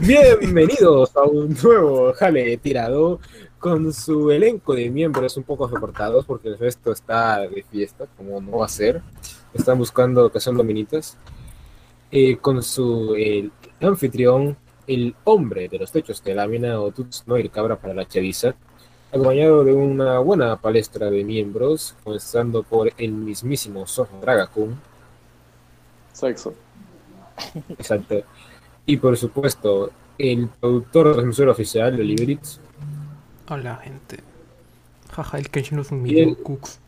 Bienvenidos a un nuevo Jale Tirado con su elenco de miembros un poco recortados porque el resto está de fiesta, como no va a ser. Están buscando que son dominitas. Eh, con su el anfitrión, el hombre de los techos de lámina o Tuts no el cabra para la chaviza, acompañado de una buena palestra de miembros, comenzando por el mismísimo Zorro Dragacun. Sexo. Exacto. Y por supuesto, el productor transmisor oficial de Liberits. Hola, gente. Jaja, el Kenshin no es un mito, Cooks.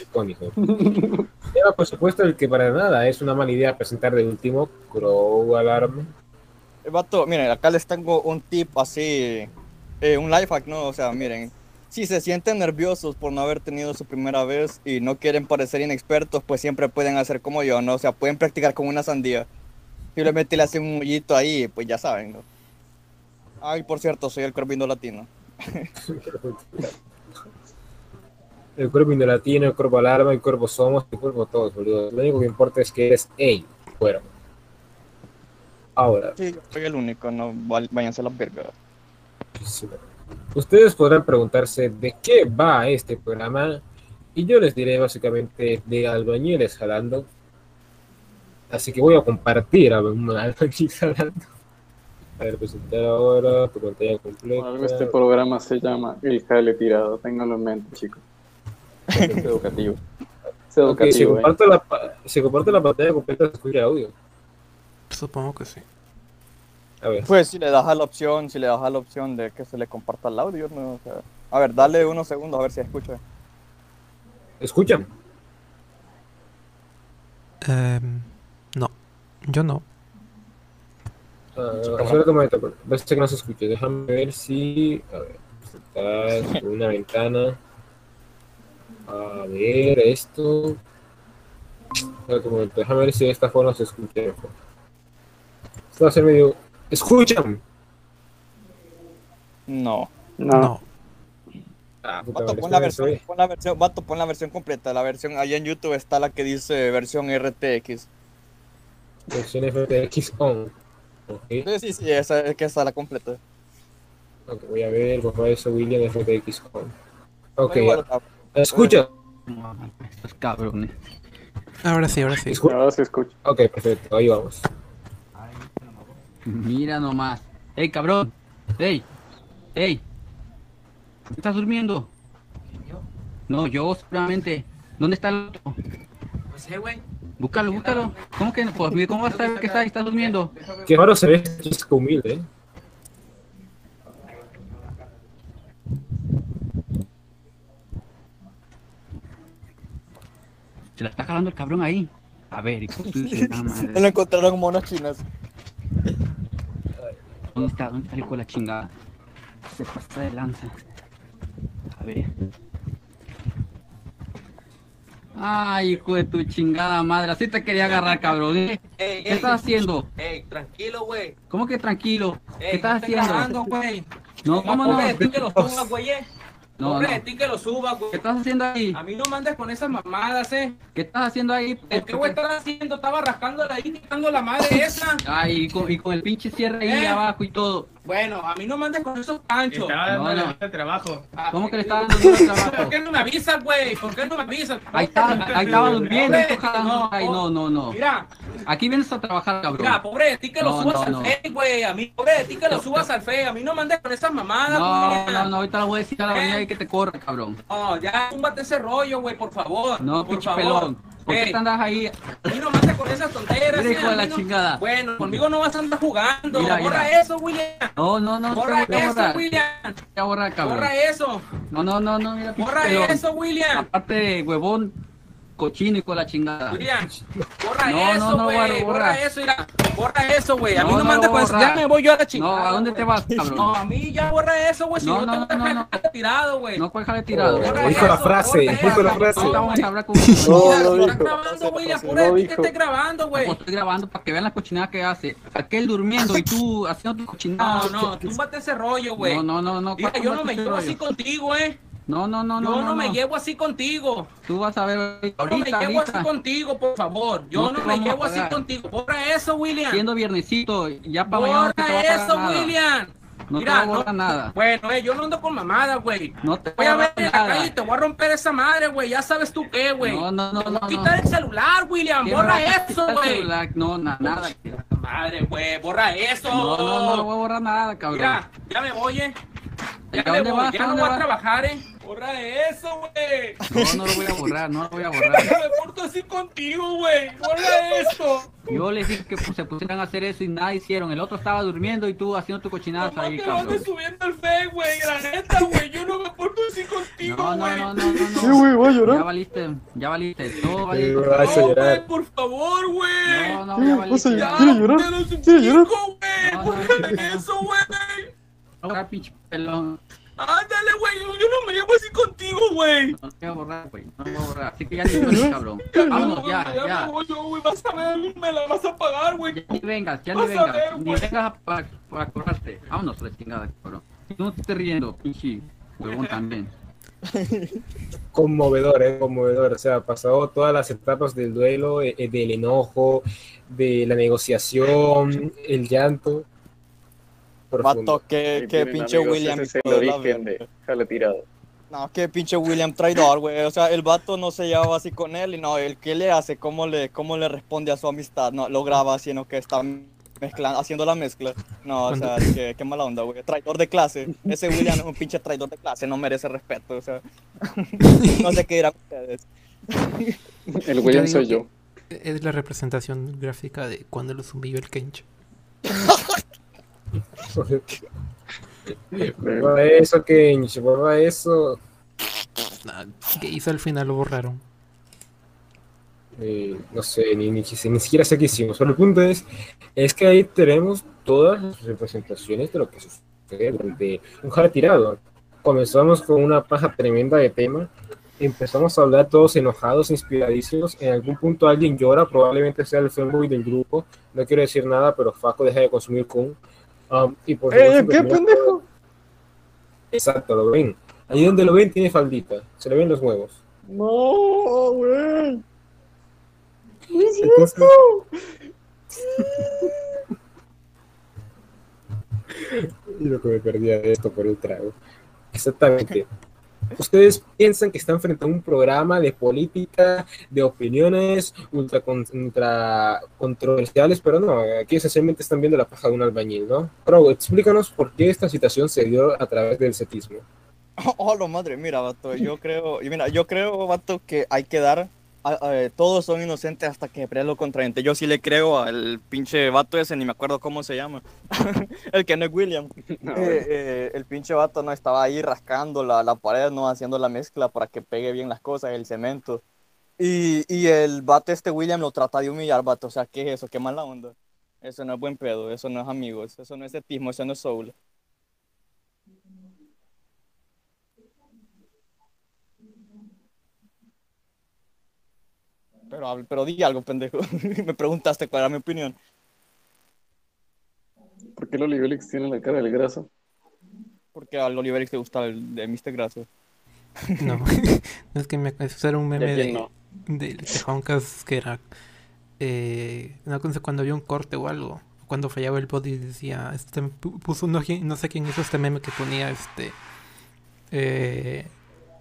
icónico. Pero por supuesto, el que para nada es una mala idea presentar de último, Crow Alarm. Eh, Vato, miren, acá les tengo un tip así, eh, un life hack, ¿no? O sea, miren, si se sienten nerviosos por no haber tenido su primera vez y no quieren parecer inexpertos, pues siempre pueden hacer como yo, ¿no? O sea, pueden practicar con una sandía. Simplemente le hacen un hoyito ahí, pues ya saben, ¿no? Ay, por cierto, soy el corvino latino. El cuerpo indolatino, el cuerpo alarma, el cuerpo somos, el cuerpo todos, boludo. Lo único que importa es que eres ey, cuerpo. Ahora, Sí, yo soy el único, no váyanse a la verga. sí, ustedes podrán preguntarse de qué va este programa y yo les diré básicamente de albañiles jalando. Así que voy a compartir a albañil jalando. A ver, presentar ahora tu pantalla completa. Este programa se llama El Jale Tirado. Ténganlo en mente, chicos. Es educativo. Es Ok, si, educativo, ¿eh? comparto la, si comparto la pantalla completa, se escucha audio. Supongo que sí. A ver. Pues si le das a la opción, si le das a la opción de que se le comparta el audio, ¿no? O sea, a ver, dale unos segundos a ver si escucha. ¿Escuchan? Em, no, yo no. Momento, parece que no se escucha. Déjame ver si. A ver, está una ventana. A ver, esto. Espérate un momento, déjame ver si de esta forma se escucha mejor. Esto va a ser medio. ¿Escuchan? No. No. No. Ah, puta Vato, madre, pon la, versión, espera. pon la versión, vato, pon la versión completa. La versión, allá en YouTube está la que dice versión RTX. Versión FTX on. Ok, Sí, sí, sí, esa es que está la completa. ok, voy a ver, por favor, eso William FTX on. Ok, ¿escucha? Estos cabrones. Ahora sí, ahora sí. Escu- Ahora se escucha. Ok, perfecto, ahí vamos. Mira nomás. ¡Ey, cabrón! ¡Ey! ¡Ey! ¿Estás durmiendo? No, yo seguramente. ¿Dónde está el otro? No sé, güey. Búscalo, búscalo. ¿Cómo que pues, ¿Cómo vas a saber que está, estás durmiendo? Qué raro se ve este chisco humilde, ¿eh? Se la está jalando el cabrón ahí. A ver, Lo encontraron monas chinas. ¿Dónde está? ¿Dónde está el hijo de la chingada? Se pasa de lanza. A ver. Ay, hijo de tu chingada madre. Así te quería agarrar, cabrón. ¿eh? Ey, ¿Qué estás haciendo? Ey, tranquilo, güey. ¿Cómo que tranquilo? Ey, ¿Qué estás no haciendo? güey. No, ¿cómo no? Ti que lo subas, güey. No, Pobre no. de ti que lo subas, güey. ¿Qué estás haciendo ahí? A mí no mandes con esas mamadas, eh. ¿Qué estás haciendo ahí? ¿Por qué, güey, estás haciendo? Estaba rascándola ahí, quitando la madre esa. Ay, y con, y con el pinche cierre ahí ¿Eh? abajo y todo. Bueno, a mí no mandes con esos panchos. Estaba No, dando no. el trabajo. Ah, ¿Cómo que le estás dando trabajo? ¿Por qué no me avisas, güey? ¿Por qué no me avisas? Ahí está, ahí estaba durmiendo. Ay, no, no, no. Mira, Aquí vienes a trabajar, cabrón. mira, pobre de ti que lo No, subas no, al fe, güey. A mí, pobre de ti que lo subas al fe. A mí no mandes con esas mamadas, No, no, no, ahorita le voy a decir a la ¿Eh? avenida que te corre, cabrón. No, ya, túmbate ese rollo, güey, por favor. No, por favor. pelón. ¿Por qué Ey, te andas ahí? a mí no mandes con esas tonteras. Mira, eh, hijo de la no- chingada. Bueno, conmigo no vas a andar jugando. Mira, borra mira. eso, William. No, no, no, Borra eso. William. Cabrón. Borra eso. No, no, no, no, mira, Borra pelón. eso, William. Aparte huevón, cochino y con la chingada. William, borra No, no, eso, no, güey. borra, borra, borra. eso, mira. Borra eso, güey. A mí No, no, no mandes lo con eso. Ya me voy yo a la No, chingada. ¿a dónde te vas, cabrón? No, a mí ya borra eso, güey. Si No, no, no, te no, no, dejar tirado, güey. No puedes dejarle tirado. Borra Dijo la frase, borra dijo la frase. Ahorita vamos a hablar con No, Mira, no dijo. estás grabando, William. Sí, Pura no de ti que estés grabando, güey. Estoy grabando para que vean la cochinada que hace. Aquel durmiendo y tú haciendo tu cochinada. No, no, túmbate ese rollo, güey. No, no, no, no. Mira, ¿cuál yo no me llevo así contigo, eh. No, no, no, Yo no. no, me llevo así contigo. Tú vas a ver Yo no me ahorita, llevo así ahorita. contigo, por favor. Yo No no, te me llevo así contigo. Borra eso, William. Siendo viernesito, ya para mañana no te Borra a pagar eso, nada. William. No te Mira, va a borrar nada. Bueno, eh, yo no ando con mamada, güey. No te Voy a ver en la calle y te voy a romper esa madre, güey. Ya sabes tú qué, güey. No, no, no, Te voy no, a quitar no. el celular, William. ¿Qué Borra eso, güey. No, na- nada. Madre, güey. Borra eso. No, no, no, no voy a borrar nada, cabrón. Mira, ya me voy, eh. Ya, ¿A me voy, vas? ya ¿A no voy a trabajar, eh. Borra eso, güey. No, no lo voy a borrar, no lo voy a borrar. Ya me porto así contigo, güey. Borra esto. Yo les dije que pues, se pusieran a hacer eso y nada hicieron. El otro estaba durmiendo y tú haciendo tu cochinada ahí, andes cabrón. subiendo el fe, güey. La neta, güey. Yo no me porto así contigo, No, no, güey. no, no, no, Sí, no. güey, voy a Ya llorar. valiste, ya valiste. Todo valiste. No, llorar. güey, por favor, güey. No, no, ya vas a valiste. Ya, ¿Quiere llorar? te lo suplico, güey. No, no, Borra no. eso, güey. Ahora, pinche pelón. Ándale, güey. Yo, no me llevo así contigo, güey. No te voy a borrar, güey. No te voy a borrar. Así que ya ni vengas, cabrón. Vámonos, ya, ya. ya. me voy yo, güey. Vas a ver, me la vas a pagar, güey. Ya ni vengas, ya ni Vas a vengas. ver, Ni vengas para, para cobrarte. Vámonos, la chingada, cabrón. No te estés riendo, pinche huevón también. Conmovedor, eh, conmovedor. O sea, pasado todas las etapas del duelo, eh, del enojo, de la negociación, el llanto. Profundo. Vato, que, que pinche amigos, William. ese es el origen de Jale Tirado. No, que pinche William traidor, güey. O sea, el vato no se llevaba así con él y no, el que le hace, cómo le, cómo le responde a su amistad. No, lo graba haciendo que está mezclando, haciendo la mezcla. No, o sea, qué, qué mala onda, güey. Traidor de clase. Ese William es un pinche traidor de clase, no merece respeto, o sea. No sé qué dirán ustedes. El William soy yo. Es la representación gráfica de cuando los humilló el Kench. Borra eso, Kench, borra eso. Ah, ¿Qué hizo al final? Lo borraron. Eh, no sé, ni, ni, ni siquiera sé qué hicimos. Pero el punto es, es que ahí tenemos todas las representaciones de lo que sucede durante un jale tirado. Comenzamos con una paja tremenda de tema. Empezamos a hablar todos enojados, inspiradísimos. En algún punto alguien llora, probablemente sea el fanboy del grupo. No quiero decir nada, pero Faco deja de consumir con. Um, y por ¡Eh, qué pendejo! Exacto, lo ven. Ahí donde lo ven tiene faldita. Se le ven los huevos. No, güey. Entonces- y lo que me perdía de esto por el trago. Exactamente. Ustedes piensan que están frente a un programa de política, de opiniones ultra, ultra controversiales, pero no, aquí esencialmente están viendo la paja de un albañil, ¿no? Pero explícanos por qué esta situación se dio a través del setismo. Oh, lo madre, mira, vato, yo creo, mira, yo creo, vato, que hay que dar, a- a- todos son inocentes hasta que prueben lo contraente. Yo sí le creo al pinche vato ese, ni me acuerdo cómo se llama, el que no es William. No, Eh, eh, el pinche vato no estaba ahí rascando la, la pared, no haciendo la mezcla para que pegue bien las cosas, el cemento. Y, y el vato este William lo trata de humillar, vato, o sea, ¿qué es eso? ¿Qué mala onda? Eso no es buen pedo, eso no es amigos, eso no es etismo, eso no es soul. Pero, pero di algo, pendejo. Me preguntaste cuál era mi opinión. ¿Por qué el Olivelix tiene la cara del graso? Porque al Oliverix le gusta el de Mr. Graso. No, es que me eso era un ¿Y a meme de, no? de Tejoncas que era eh, no sé cuando había un corte o algo, cuando fallaba el bot y decía, este pu- puso no, no sé quién hizo este meme que ponía este eh,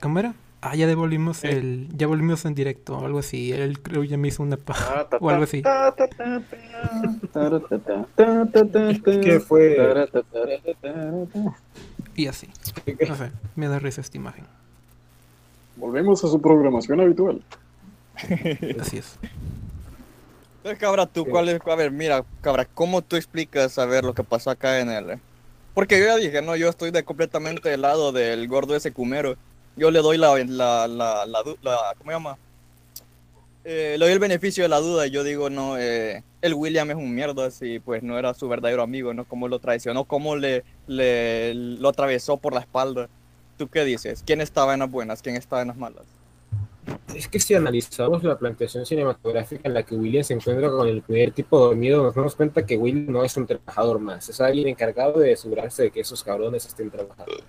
¿cómo era? ah, ya devolvimos el, ya volvimos en directo o algo así, él creo ya me hizo una paja o algo así. ¿Qué fue? Y así. No sé, me da risa esta imagen. Volvemos a su programación habitual. Así es. Cabra, tú, ¿cuál es? A ver, mira, Cabra, ¿cómo tú explicas a ver lo que pasó acá en el... Porque yo ya dije, no, yo estoy de completamente del lado del gordo ese cumero. Yo le doy la, ¿cómo llama? Eh, le doy el beneficio de la duda y yo digo, no, eh, el William es un mierda, así pues no era su verdadero amigo, ¿no? Cómo lo traicionó, cómo le, le lo atravesó por la espalda. ¿Tú qué dices? ¿Quién estaba en las buenas? ¿Quién estaba en las malas? Es que si analizamos la planteación cinematográfica en la que William se encuentra con el primer tipo dormido, nos damos cuenta que William no es un trabajador más, es alguien encargado de asegurarse de que esos cabrones estén trabajando.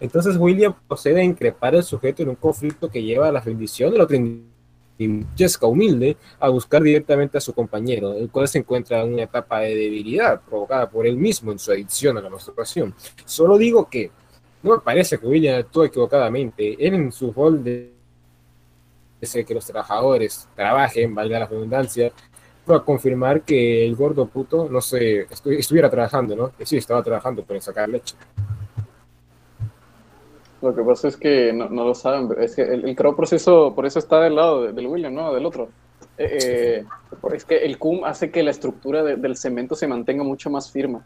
Entonces William procede a increpar al sujeto en un conflicto que lleva a la rendición del otro Jessica, humilde, a buscar directamente a su compañero, el cual se encuentra en una etapa de debilidad provocada por él mismo en su adicción a la masturbación. Solo digo que no me parece que William actuó equivocadamente. Él en su rol de que los trabajadores trabajen, valga la redundancia, fue a confirmar que el gordo puto no estu- estuviera trabajando, ¿no? Sí, estaba trabajando, pero en sacar leche. Lo que pasa es que no, no lo saben, es que el, el creo proceso, por eso está del lado de- del William, ¿no? Del otro. Eh, eh, es que el cum hace que la estructura de- del cemento se mantenga mucho más firme.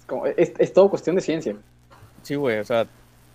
Es, como- es, es todo cuestión de ciencia. Sí, güey, o sea,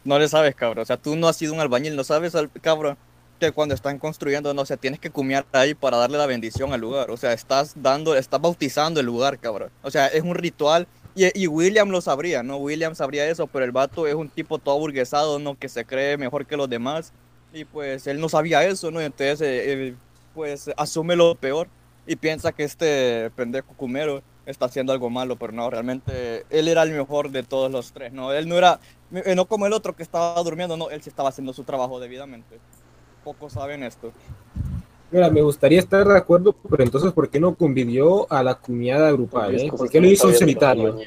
no le sabes, cabrón. O sea, tú no has sido un albañil, no sabes, al- cabrón, que cuando están construyendo, no sé, tienes que cumiar ahí para darle la bendición al lugar. O sea, estás dando, estás bautizando el lugar, cabrón. O sea, es un ritual. Y, William lo sabría, ¿no? William sabría eso, pero el vato es un tipo todo burguesado, ¿no? Que se cree mejor que los demás. Y pues él no sabía eso, ¿no? Entonces, eh, eh, pues asume lo peor y piensa que este pendejo cumero está haciendo algo malo, pero no, realmente él era el mejor de todos los tres, ¿no? Él no era, eh, no como el otro que estaba durmiendo, no, él sí estaba haciendo su trabajo debidamente. Pocos saben esto. Mira, me gustaría estar de acuerdo, pero entonces, ¿por qué no convivió a la cuñada grupal? Eh? ¿Por qué lo hizo los solitario?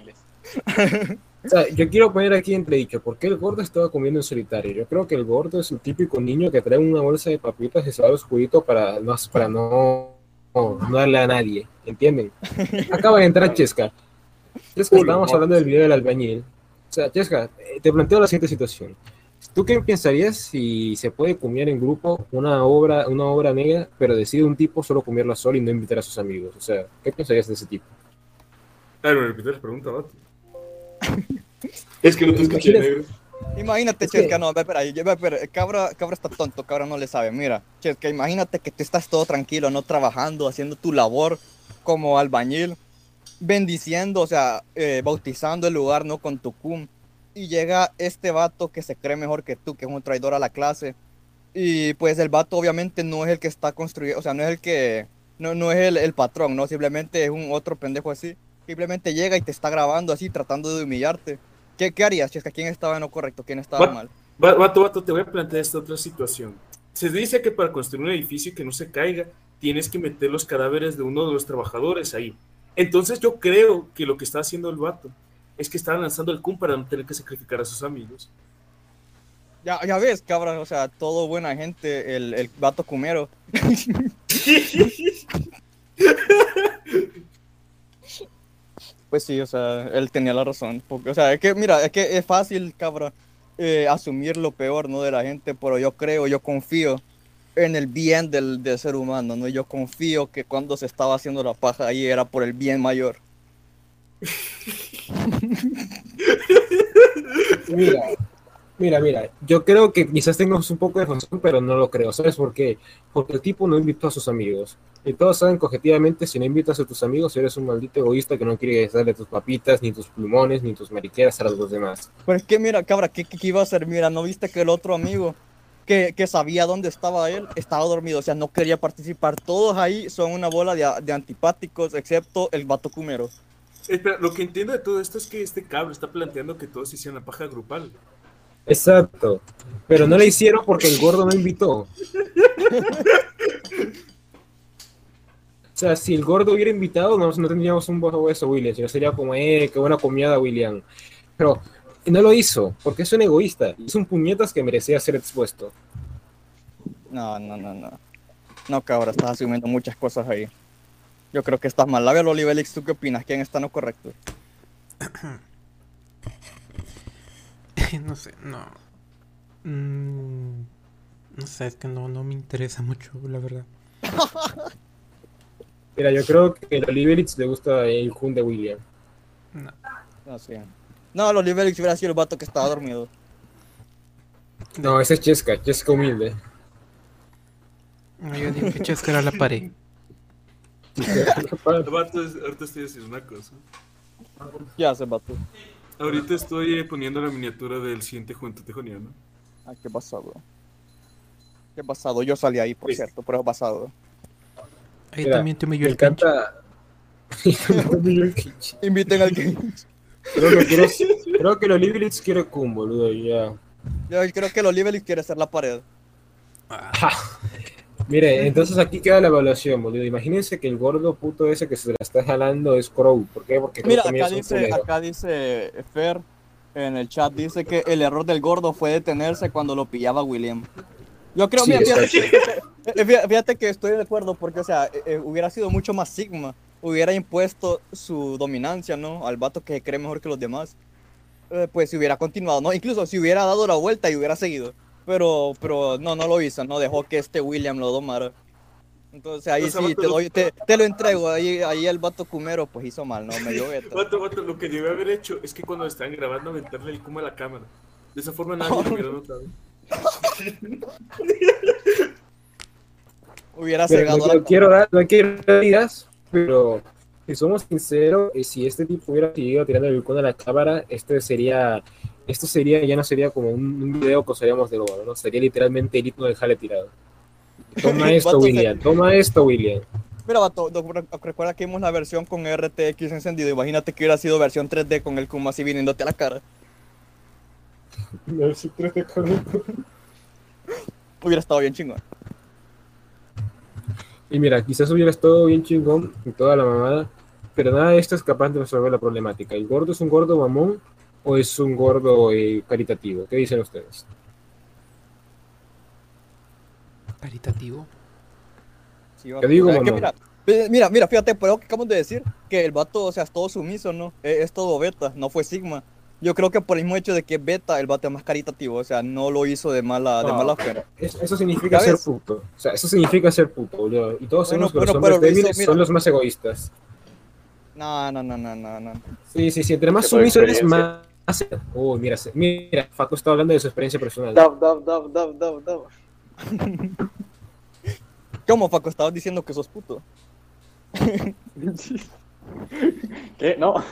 O sea, yo quiero poner aquí entredicho, ¿por qué el gordo estaba comiendo en solitario? Yo creo que el gordo es el típico niño que trae una bolsa de papitas y se va a los juguitos para no, para no, no, no darle a nadie, ¿entienden? Acaba de entrar Chesca. Chesca, estábamos hablando del video del albañil. O sea, Chesca, eh, te planteo la siguiente situación. ¿Tú qué pensarías si se puede comer en grupo una obra, una obra negra, pero decide un tipo solo comerla solo y no invitar a sus amigos? O sea, ¿qué pensarías de ese tipo? Claro, me repites la pregunta, vato. es que no te escuché, Imagínate- negro. Imagínate, Es que- Chesca, no, espera, espera, espera, cabra, cabra está tonto, cabra no le sabe. Mira, Chesca, imagínate que tú estás todo tranquilo, no trabajando, haciendo tu labor como albañil, bendiciendo, o sea, eh, bautizando el lugar, ¿no? Con tu cum. Y llega este vato que se cree mejor que tú, que es un traidor a la clase. Y pues el vato obviamente no es el que está construyendo, o sea, no es el que, no, no es el, el patrón, ¿no? Simplemente es un otro pendejo así. Simplemente llega y te está grabando así, tratando de humillarte. ¿Qué, qué harías, Chesca? ¿Quién estaba en lo correcto? ¿Quién estaba mal? Va- Vato, vato, te voy a plantear esta otra situación. Se dice que para construir un edificio que no se caiga, tienes que meter los cadáveres de uno de los trabajadores ahí. Entonces yo creo que lo que está haciendo el vato es que está lanzando el cum para no tener que sacrificar a sus amigos. Ya, ya ves, cabrón, o sea, todo buena gente, el, el vato cumero. Pues sí, o sea, él tenía la razón. Porque, o sea, es que, mira, es que es fácil, cabrón, eh, asumir lo peor, ¿no? De la gente, pero yo creo, yo confío en el bien del, del ser humano, ¿no? Yo confío que cuando se estaba haciendo la paja ahí era por el bien mayor. Mira, mira, mira, yo creo que quizás tengas un poco de razón, pero no lo creo. ¿Sabes por qué? Porque el tipo no invitó a sus amigos. Y todos saben que objetivamente si no invitas a tus amigos, eres un maldito egoísta que no quiere darle tus papitas, ni tus plumones, ni tus mariqueras a los demás. Pero es que mira, cabra, ¿qué, qué, qué iba a hacer? Mira, ¿no viste que el otro amigo que, que sabía dónde estaba él estaba dormido? O sea, no quería participar. Todos ahí son una bola de, de antipáticos, excepto el vato cumero. Espera, lo que entiendo de todo esto es que este cabrón está planteando que todos hicieron la paja grupal. Exacto. Pero no le hicieron porque el gordo no invitó. O sea, si el gordo hubiera invitado, no, no tendríamos un bajo hueso, William, sino sería como, eh, qué buena comida, William. Pero no lo hizo, porque es un egoísta. Es un puñetas que merecía ser expuesto. No, no, no, no. No, cabra, estás asumiendo muchas cosas ahí. Yo creo que estás mal. A ver, Olivelix, ¿tú qué opinas? ¿Quién está en lo correcto? no sé, no. Mm, no sé, es que no, no me interesa mucho, la verdad. Mira, yo creo que a Oliveritz le gusta el Kun de William. No. No sé. No, Olivelix hubiera sido el vato que estaba dormido. No, ese es Chesca, Chesca humilde. No, yo digo que Chesca era la pared. Vato, es- ahorita estoy haciendo una cosa. ¿Qué hace, vato? Ahorita estoy eh, poniendo la miniatura del siguiente Juventud Tejoniano. Ay, qué pasado. Qué pasado. Yo salí ahí, por Sí. cierto, pero es pasado. Ahí Mira, también te humilló Me el encanta. Inviten al que. Creo que, quiero, creo que los Liberals quiere Kun, boludo, ya. Yo creo que el Oliver quiere hacer la pared. Mire, entonces aquí queda la evaluación, boludo. Imagínense que el gordo puto ese que se la está jalando es Crow. ¿Por qué? Porque Mira, acá dice, acá dice Fer en el chat, dice que el error del gordo fue detenerse cuando lo pillaba William. Yo creo, Sí, mira, fíjate, exacto. eh, fíjate- fíjate que estoy de acuerdo porque, o sea, eh, eh, hubiera sido mucho más Sigma, hubiera impuesto su dominancia, ¿no? Al vato que se cree mejor que los demás. Eh, pues si hubiera continuado, ¿no? Incluso si hubiera dado la vuelta y hubiera seguido. Pero, pero no, no lo hizo, ¿no? Dejó que este William lo domara. Entonces ahí O sea, sí, te, doy- te, te lo entrego. Ahí, ahí el vato Cumero pues hizo mal, ¿no? Me dio beta. Vato, vato, lo que debe haber hecho es que cuando estaban grabando aventarle el kuma a la cámara. De esa forma nadie lo hubiera notado. Hubiera cegado no, a la quiero- quiero dar, no quiero dar ideas, pero si somos sinceros, si este tipo hubiera seguido tirando el balcón a la cámara, este sería, esto sería, ya no sería como un, un video que usaríamos de oro, ¿no? Sería literalmente el himno del jale tirado. Toma El esto, William, toma esto, William. Mira, vato, recuerda que vimos la versión con RTX encendido. Imagínate que hubiera sido versión 3D con el Kuma así viniéndote a la cara. Hubiera estado bien chingón. Y mira, quizás hubiera estado bien chingón y toda la mamada, pero nada de esto es capaz de resolver la problemática. ¿El gordo es un gordo mamón o es un gordo eh, caritativo? ¿Qué dicen ustedes? Caritativo. Sí, digo, que mamón. mira, mira, mira, fíjate, por lo que acabamos de decir, que el vato, o sea, es todo sumiso, ¿no? Eh, Es, todo beta, no fue Sigma. Yo creo que por el mismo hecho de que es beta, el vato es más caritativo, o sea, no lo hizo de mala, de No, mala fe. Es- Eso significa ¿Ya ser ves? puto. O sea, eso significa ser puto, boludo. Y todos Bueno, sabemos que los hombres pero lo hizo, débiles mira. son los más egoístas. No, no, no, no, no, no. Sí, sí, sí. Entre más sumiso eres, experiencia. Uy, mira, mira, Faco está hablando de su experiencia personal. Dab, dab, dab, dab, dab, dab. ¿Cómo, Faco? Estabas diciendo que sos puto. ¿Qué? No.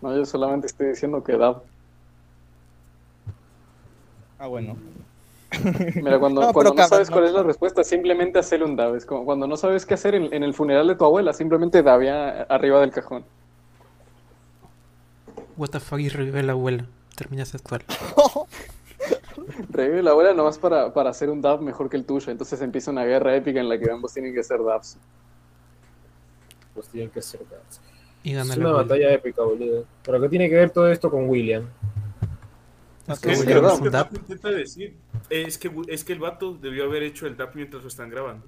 No, yo solamente estoy diciendo que dab. Ah, bueno. Mira, cuando, No, pero cuando no cabrón, sabes no. cuál es la respuesta, simplemente hacerle un dab. Es como cuando no sabes qué hacer en, en el funeral de tu abuela, simplemente dabea arriba del cajón. What the fuck y revive la abuela. Termina sexual. Revive la abuela nomás para, para hacer un dab mejor que el tuyo. Entonces empieza una guerra épica en la que ambos tienen que hacer dabs. Pues tienen que ser dados. Y gana Es la una abuela. batalla épica, boludo. Pero ¿qué tiene que ver todo esto con William? Es Es que que William verdad. es lo que un dap. Dap intenta decir es que, es que el vato debió haber hecho el DAP mientras lo están grabando.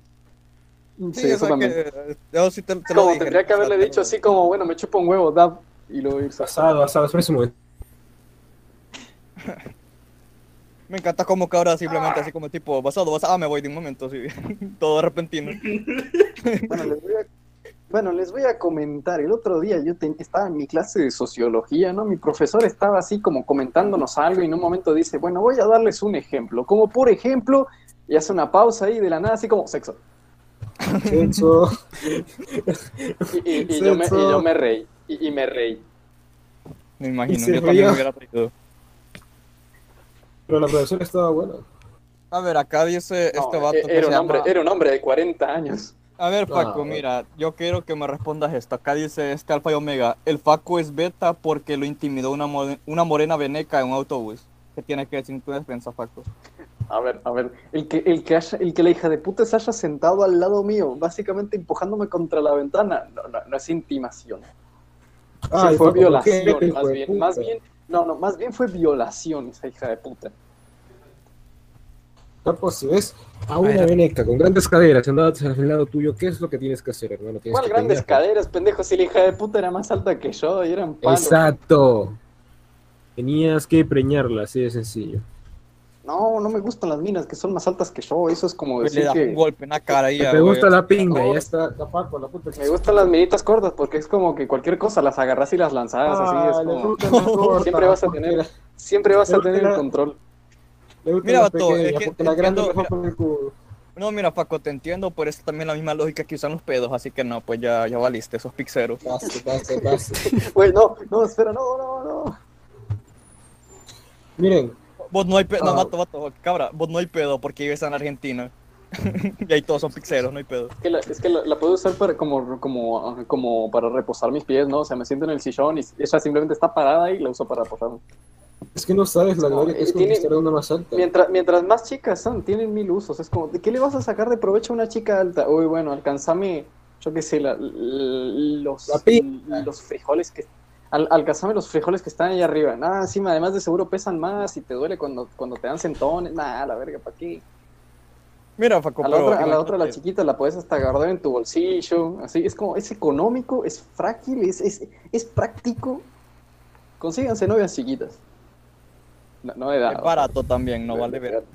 Sí, Sí, eso también. que, eh, yo sí te, te Es lo como dije, tendría que haberle dicho así como, bueno, me chupa un huevo, dab. Y luego irse. Asado, asado, espera un momento. Me encanta como que ahora simplemente así como tipo, basado, basado, ah, me voy de un momento, así, todo repentino. Bueno les, voy a, bueno, les voy a comentar. El otro día yo ten- estaba en mi clase de sociología, ¿no? Mi profesor estaba así como comentándonos algo y en un momento dice, bueno, voy a darles un ejemplo. Como por ejemplo, y hace una pausa ahí de la nada, así como sexo. Sexo. Y, y- y yo, me, y yo me reí. Y, y me reí. Me imagino, yo también me hubiera reído. Pero la profesora estaba buena. A ver, acá dice No, este vato e- que era, se un hombre, llama... era un hombre de 40 años. A ver, Ah, Faco, bueno. mira, yo quiero que me respondas esto. Acá dice este Alfa y Omega. El Faco es beta porque lo intimidó una, una morena veneca en un autobús. ¿Qué tienes que decir tu defensa, Faco? A ver, a ver, el que, el que, haya- el que la hija de puta se haya sentado al lado mío, básicamente empujándome contra la ventana, no, no, no es intimación. Sí, Ay, fue Faco, ¿por qué, violación, más bien, más bien, no, no, más bien fue violación esa hija de puta. Capo, si ves a una veneca con grandes caderas sentadas al lado tuyo, ¿qué es lo que tienes que hacer, hermano? ¿Cuál que grandes caderas, pendejo? Si la hija de puta era más alta que yo y eran palos. Exacto. Tenías que preñarla, así de sencillo. No, no me gustan las minas que son más altas que yo, eso es como le decir das que... un golpe en la cara y ya, Te güey. gusta la pinga, No. ya está. Paco, la puta Me gustan las minitas cortas porque es como que cualquier cosa las agarras y las lanzas, así Ah, es le como... Siempre vas a tener- la- Siempre vas a tener la- el control. le Mira, vato, es que la grande le. No, mira, Faco, te entiendo, pero es también la misma lógica que usan los pedos, así que no, pues ya, ya valiste, esos pixeros. Basta, basta, basta. Güey, no, no, espera, no, no, no. Miren, Vos no hay pedo, no, Ah. vato, vato, cabra, vos no hay pedo porque vives en Argentina. y ahí todos son pixeros, no hay pedo. Es que la, es que la, la puedo usar para, como, como, como para reposar mis pies, ¿no? O sea, me siento en el sillón y ella simplemente está parada y la uso para reposarme. Es que no sabes la No, gloria que es tiene- una más alta. Mientras, mientras más chicas son, tienen mil usos. Es como, ¿de qué le vas a sacar de provecho a una chica alta? Uy, bueno, alcanzame, yo qué sé, la- los, los frijoles que... Al, alcanzame los frijoles que están ahí arriba. Nada, encima, además de seguro pesan más y te duele cuando, cuando te dan centones. Nada, la verga, ¿para qué? Mira, Faco, A la, pero otra, a la otra, la chiquita, la puedes hasta guardar en tu bolsillo. Así, es como, es económico, es frágil, es, es, es práctico. Consíganse novias chiquitas. No, no de edad. Es barato también, no vale ver.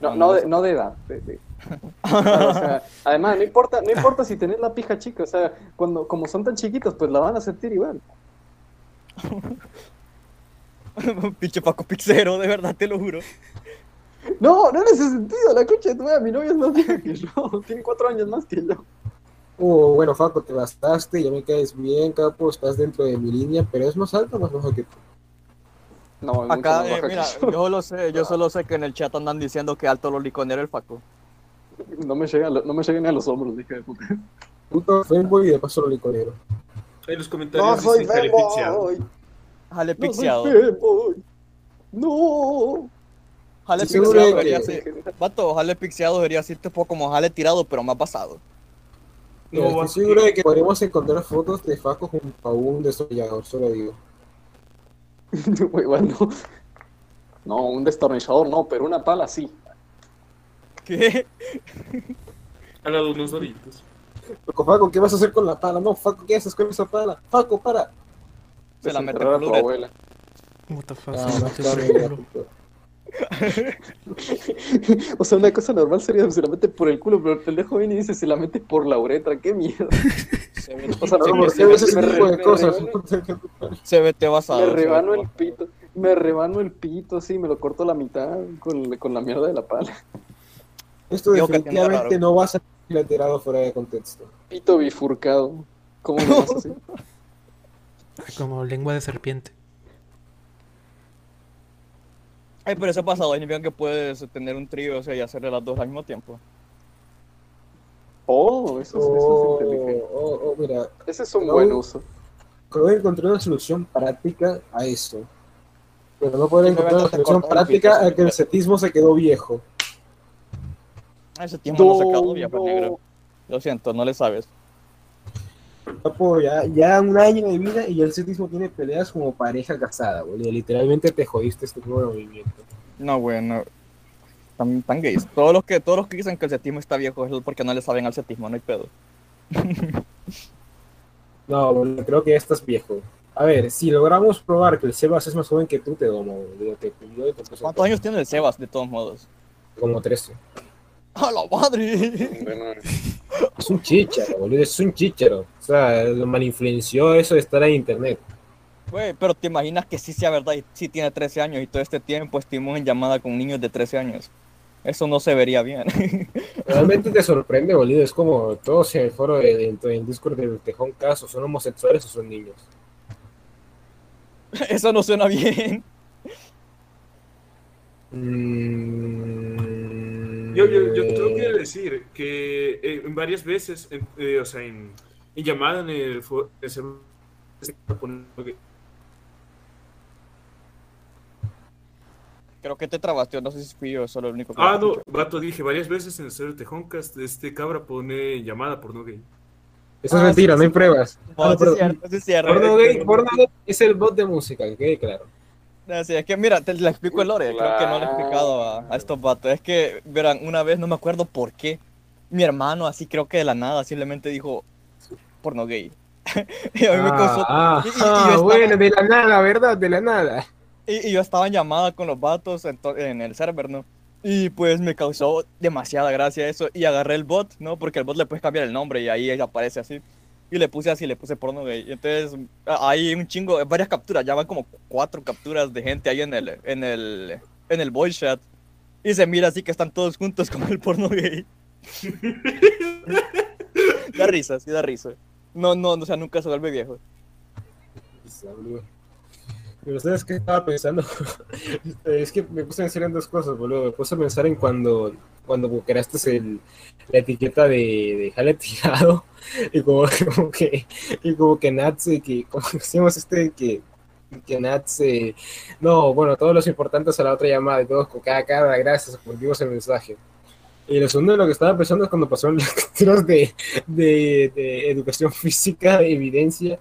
No, no, de, no de edad. de- de- o sea, además, no importa, no importa si tenés la pija chica, o sea, cuando, como son tan chiquitos, pues la van a sentir igual. Pinche Paco Pixero, de verdad, te lo juro. No, no en ese sentido, la concha de tu madre, mi novia es más vieja que yo, tiene cuatro años más que yo. Oh, bueno, Faco, te bastaste, ya me caes bien, capo, estás dentro de mi línea, pero es más alto o más bajo que tú. No, Acá, eh, baja mira, yo. yo lo sé, yo solo sé que en el chat andan diciendo que alto loliconero el Faco. No me llega, no me llega ni a los hombros, hija de puta. Puto fanboy y de paso lo En los No comentarios no soy pixeado. fanboy. No. Jale Sí, que- debería ser. Vato, jale pixeado debería ser tipo como jale tirado, pero más pasado. No, Mira, va- estoy seguro de que podríamos encontrar fotos de Faco junto a un desarrollador, solo digo. Bueno. No, un destornillador no, pero una pala sí. ¿Qué? Lado de unos. Loco, Faco, ¿qué vas a hacer con la pala? No, Faco, ¿qué haces con esa pala? Faco, para. Se la mete a por tu la abuela. What the fuck, Ah. O sea, una cosa normal sería se la mete por el culo, pero el pendejo viene y dice se la mete por la uretra. ¿Qué mierda? Se O sea, No, ¿por qué ese tipo de cosas? se vete basado. Me rebano el pito. Me rebano el pito, sí, me lo corto a la mitad con, con la mierda de la pala. Esto definitivamente no va a laterado fuera de contexto. Pito bifurcado. Como lengua de serpiente. Ay, pero eso pasado significa que puedes tener un trío, o sea, y hacerle las dos al mismo tiempo. Oh, eso, es- eso Oh, es inteligente. oh, oh, mira, Ese es un buen uso. creo que encontré una solución práctica a eso. Pero no puedo encontrar una solución práctica a que el cetismo se quedó viejo. Ese tiempo no, se No, acabó ya, pues, no. negro. Lo siento, no le sabes. Ya, ya un año de vida y el cetismo tiene peleas como pareja casada, boludo. Literalmente te jodiste este nuevo movimiento. No, bueno. Tan, tan gays. Todos los, que, todos los que dicen que el setismo está viejo es porque no le saben al setismo, no hay pedo. No, boludo, creo que ya estás viejo. A ver, si logramos probar que el Sebas es más joven que tú, te domo, boludo. Te, te ¿Cuántos años tiene el Sebas, de todos modos? Como 13. ¡A la madre! Bueno, Es un chicharo, boludo, es un chicharo. O sea, lo malinfluenció eso de estar en internet. Güey, pero te imaginas que sí sea verdad y sí tiene 13 años y todo este tiempo estuvimos en llamada con niños de 13 años. Eso no se vería bien. Realmente te sorprende, boludo. Es como todos en el foro de, de- en el Discord del Tejón Caso, ¿son homosexuales o son niños? Eso no suena bien. Mm, Yo, yo, yo tengo que decir que eh, en varias veces, en- eh, o sea, en, en llamada en el Creo que te trabaste, no sé si fui yo solo el único que Ah, lo no, vato, dije varias veces en el server Tejoncast, este cabra pone llamada por no gay. Eso es Ah, mentira, sí, no hay sí. pruebas. No, Ah, sí es cierto, sí es cierto. Porno gay, porno gay es el bot de música, que quede claro. No, sí, es que mira, te le explico el lore, creo que no le he explicado a, a estos vatos. Es que, verán, una vez, no me acuerdo por qué, mi hermano, así creo que de la nada, simplemente dijo porno gay. y a mí me causó... Ah, y- y- y ah, yo estaba- bueno, de la nada, ¿verdad? De la nada. Y, y yo estaba en llamada con los vatos en, to- en el server, ¿no? Y pues me causó demasiada gracia eso. Y agarré el bot, ¿no? Porque el bot le puedes cambiar el nombre y ahí aparece así. Y le puse así, le puse porno gay. Entonces hay un chingo, varias capturas, ya van como cuatro capturas de gente ahí en el, en el, en el voice chat. Y se mira así que están todos juntos con el porno gay. da risa, sí da risa. No, no, o sea, nunca se vuelve viejo. Pero ¿sabes qué estaba pensando? es que me puse a pensar en dos cosas, boludo. Me puse a pensar en cuando, cuando creaste el, la etiqueta de, de tirado y como, como que, y como que Nats, que, como decíamos este, que, que Nats, eh, no, bueno, todos los importantes a la otra llamada y todos con cada cara, gracias, respondimos el mensaje. Y lo segundo de lo que estaba pensando es cuando pasaron las lecturas de, de, de educación física, evidencia,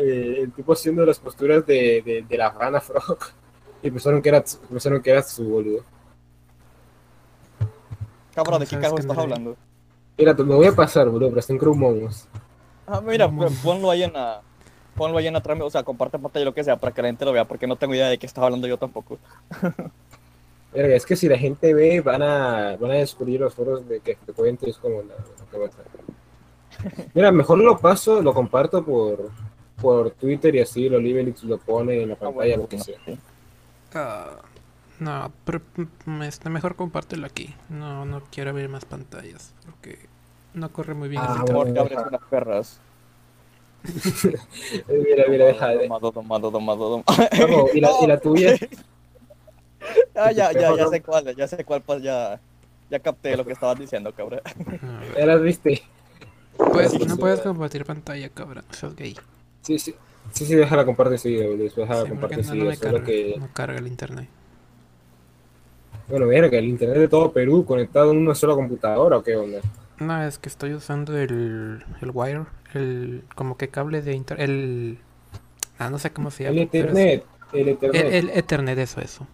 eh, el tipo haciendo las posturas de, de, de la rana frog y pensaron que era, pensaron que era su boludo. Cabrón, ¿de qué carajo estás hablando? Mira, me voy a pasar, boludo, pero está en Chrome Monos. Ah, mira, pues, ponlo ahí en la. Ponlo ahí en la o sea, comparte pantalla lo que sea para que la gente lo vea, porque no tengo idea de qué estás hablando yo tampoco. Verga, es que si la gente ve, van a, van a descubrir los foros de que te cuento y es como la, lo que va a estar. Mira, mejor lo paso, lo comparto por, por Twitter y así lo Libelix lo pone en la pantalla, lo que sea. Ah, no, pero mm, este, mejor compártelo aquí. No, no quiero ver más pantallas. Porque no corre muy bien Ah. Porque abres unas perras. Mira, mira, deja de. Domado, domado, domado. Vamos, y, la, y la tuya, Ah, ya, ya, ya sé cuál, ya sé cuál, pues ya. Ya capté lo que estabas diciendo, cabrón. Ah, ya la viste. Pues, no puedes compartir pantalla, cabrón. Sos gay. Sí, sí. Sí, sí, déjala compartir enseguida, boludo. Después déjala Sí, porque compartir no, no que, no carga el internet. bueno, verga, el internet de todo Perú conectado en una sola computadora o qué onda. No, es que estoy usando el, el wire, el como que cable de internet, el... Ah, no sé cómo se El llama. es- Ethernet, el Ethernet. El, el Ethernet, eso, eso.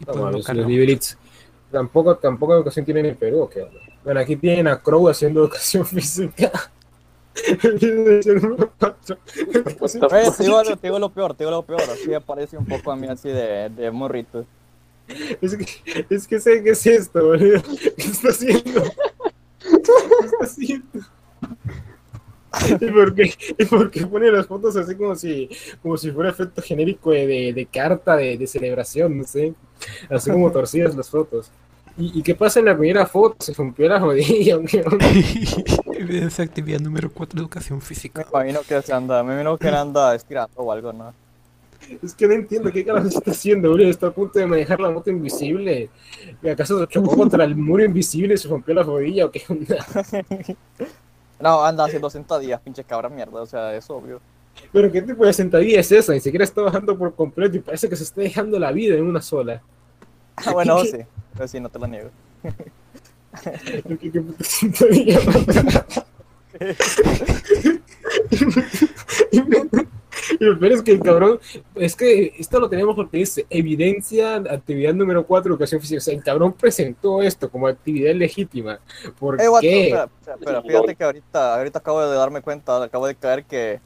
Y No pues no los tampoco, tampoco educación tienen en Perú, ¿o ¿qué onda? Bueno, aquí tienen a Crow haciendo educación física. El número cuatro. Eh, te, digo, te digo lo peor, te digo lo peor. Así me parece un poco a mí así de, de morrito. Es que, es que sé qué es esto, boludo. ¿Qué está haciendo? ¿Qué está haciendo? ¿Y por qué, y por qué pone las fotos así como si, como si fuera efecto genérico de, de, de carta de, de celebración, no sé? Así como torcidas las fotos. ¿Y, y qué pasa en la primera foto? Se rompió la rodilla. ¿o qué onda? Evidencia actividad número 4, educación Me física. imagino que se anda, me imagino que anda estirando o algo, ¿no? Es que no entiendo qué carajo está haciendo, boludo. Está a punto de manejar la moto invisible. ¿Y acaso se chocó contra el muro invisible y se rompió la rodilla o qué onda? No, anda haciendo sentadillas, pinche cabra mierda, o sea, es obvio. Pero qué tipo de sentadilla es esa, ni siquiera está bajando por completo y parece que se está dejando la vida en una sola. Ah, bueno, sí, pero sí, no te lo niego. ¿Qué, qué puta sentadilla? y lo peor es que el cabrón, es que esto lo tenemos porque dice evidencia, actividad número 4, educación física. O sea, el cabrón presentó esto como actividad legítima. ¿Por Eh, qué? espera, espera, espera, fíjate que ahorita, ahorita acabo de darme cuenta, acabo de caer que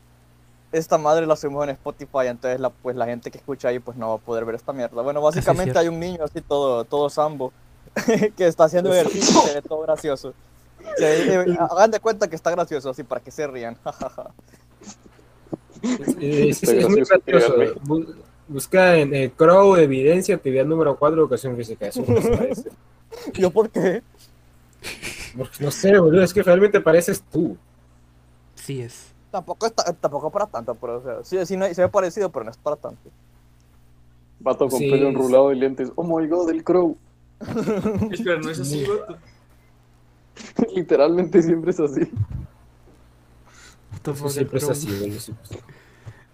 esta madre la subimos en Spotify, entonces la, pues la gente que escucha ahí pues no va a poder ver esta mierda. Bueno, básicamente hay un niño así todo, todo sambo que está haciendo ejercicio y se ve todo gracioso. Se- eh, hagan de cuenta que está gracioso así para que se rían. Eh, sí, Está sí, es muy gracioso, gracioso. créanme. Bu- Busca en eh, Crow, evidencia, actividad número 4, educación física. Eso. ¿Yo por qué? Porque, No sé, boludo, es que realmente pareces tú. Sí es. Tampoco, está, tampoco para tanto, pero o sea, sí, sí no, se ve parecido, pero no es para tanto. Vato con Sí, pelo sí. enrulado y lentes. Oh my god, el crow. Espera, no es así, vato. Literalmente siempre es así. What the siempre es así, es así.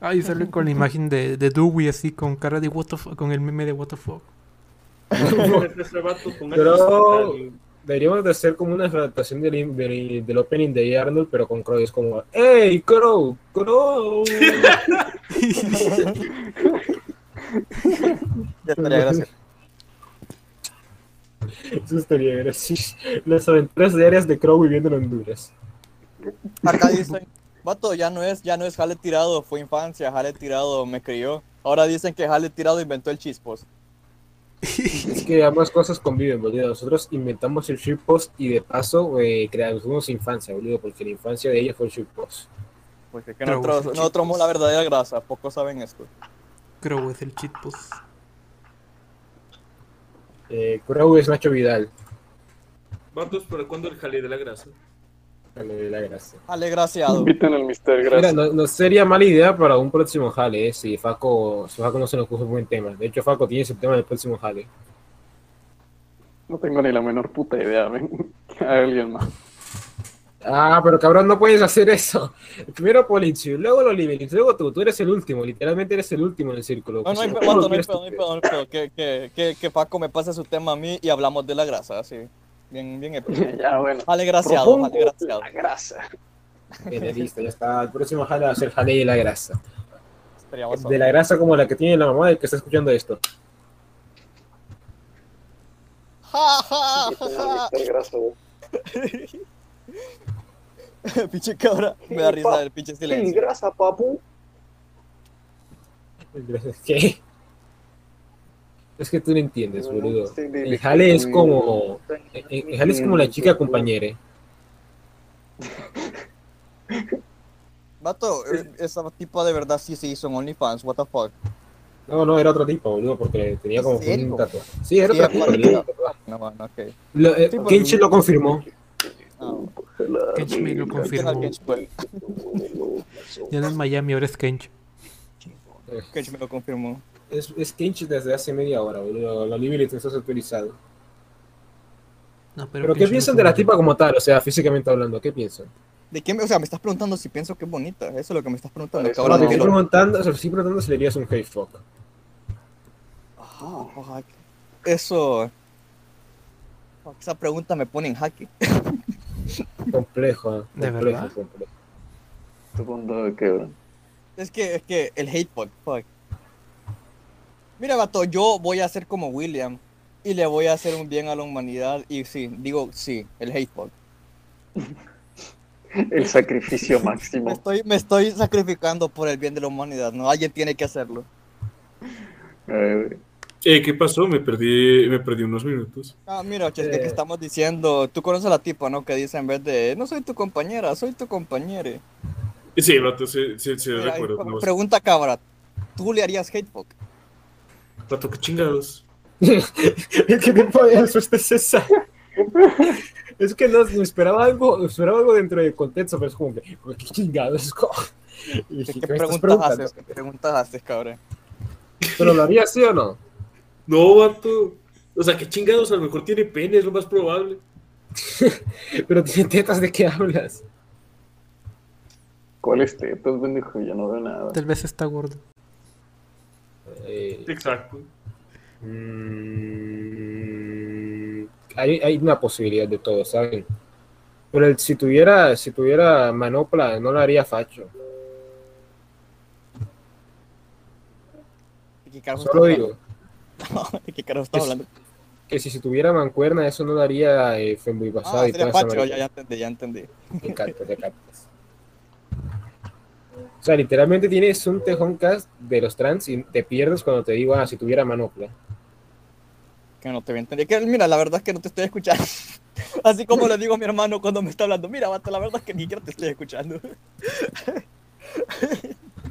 Ay, sale con la imagen de, de Dewey así con cara de what the fuck, con el meme de what the fuck. Pero- Deberíamos de hacer como una adaptación del, del, del opening de Arnold, pero con Crow. Es como, ¡Ey, Crow! ¡Crow! Ya estaría gracioso. Eso estaría gracioso. Las aventuras diarias de Crow viviendo en Honduras. Acá dicen, vato, ya no es, ya no es Jale tirado, fue infancia, Jale tirado me crió. Ahora dicen que Jale tirado inventó el chispos. Es que ambas cosas conviven, boludo. Nosotros inventamos el shitpost y de paso eh, creamos infancia, boludo, porque la infancia de ella fue el shitpost. Porque que Pero nosotros, ese nosotros somos la verdadera grasa, pocos saben esto. Crow es el cheat post. Eh, Crow es Nacho Vidal. Vatos, ¿para cuándo el jale de la grasa? Jale de la grasa. Alegraciado. Inviten al Mr. Mira, no, no sería mala idea para un próximo jale, eh, si Faco, si Faco no se nos puso un buen tema. De hecho, Faco tiene ese tema del próximo jale. No tengo ni la menor puta idea, ven. A alguien más. Ah, pero cabrón, no puedes hacer eso. Primero Policio, luego los Liberis, luego tú. Tú eres el último, literalmente eres el último en el círculo. No, no hay Pues, pedo, ¿cómo no hay pedo, no hay pedo, no hay pedo. Que, que, que, que Paco me pase su tema a mí y hablamos de la grasa, así. Bien, bien épico. ya, bueno. Alegraciado. La grasa. Bien, listo, ya está. El próximo jale va a ser jale de la grasa. De la grasa como la que tiene la mamá del que está escuchando esto. Ja, ja, ja, ja. Pinche cabra. Me da risa el pinche silencio. grasa, papu. ¿Qué? Es que tú no entiendes, boludo. Sí, El jale es como. El jale es como la chica compañera. Vato, eh, esa tipa de verdad sí se hizo en OnlyFans, what the fuck. No, no, era otra tipo, boludo, porque tenía como un tatuaje. Sí, era Sí, otra tatuaje. No, bueno, ok. Lo- eh, Sí, pues, Kenshi lo confirmó. Ah, Kench me lo ¿quién confirmó. pues? Ya no es Miami, ahora es Kench. Kench me lo confirmó. Es, es desde hace media hora, boludo. Lo libre está actualizado. No, pero Pero ¿qué piensan no de la tipa como tal? O sea, físicamente hablando, ¿qué piensan? ¿De qué me, o sea, me estás preguntando si pienso que es bonita? Eso es lo que me estás preguntando, Eso Ahora cabrón. te no. estoy preguntando, o sea, estoy preguntando si le harías un hate fuck. Ah, Eso. Esa pregunta me pone en jaque. Complejo, ¿eh? ¿De complejo, verdad? complejo. Tu punto de quebra. Es que, es que el hate fuck, fuck. Mira, vato, yo voy a ser como William y le voy a hacer un bien a la humanidad. Y sí, digo sí, el hate fuck. El sacrificio Me máximo. estoy, me estoy sacrificando por el bien de la humanidad, ¿no? Alguien tiene que hacerlo. Eh, Eh, ¿Qué pasó? Me perdí, me perdí unos minutos. Ah, mira, Eh. que estamos diciendo, tú conoces a la tipa, ¿no? Que dice en vez de, no soy tu compañera, soy tu compañera. Sí, vato, sí, sí, sí, Mira, recuerdo. pregunta cabra, ¿tú le harías hate vato, qué chingados. ¿Qué tipo de respuesta es esa? Es que no me esperaba algo, esperaba algo dentro del contexto, pero es como que, "Uy, qué chingados. es como- Y ¿Qué, dije, qué ¿qué preguntas haces? ¿Qué preguntas haces, cabrón? ¿Pero lo haría sí o no? No, vato. O sea, qué chingados, a lo mejor tiene pene, es lo más probable. Pero tiene tetas, ¿de qué hablas? ¿Cuál es tetas, pendejo? Yo no veo nada. Tal vez está gordo. Eh, Exacto. mm, hay, hay una posibilidad de todo, ¿saben? Pero el- si tuviera, si tuviera manopla, no lo haría facho. ¿De qué carajo Solo digo qué carajo estás hablando? que si, si tuviera mancuerna, eso no daría eh, femboy basado Ah, y toda facho, ya, ya entendí, ya entendí. Te captas, te captas. O sea, literalmente tienes un tejón cast de los trans y te pierdes cuando te digo, ah, si tuviera manopla. Que no te voy a entender. Que, mira, la verdad es que no te estoy escuchando. Así como le digo a mi hermano cuando me está hablando, mira, vato, la verdad es que ni siquiera te estoy escuchando.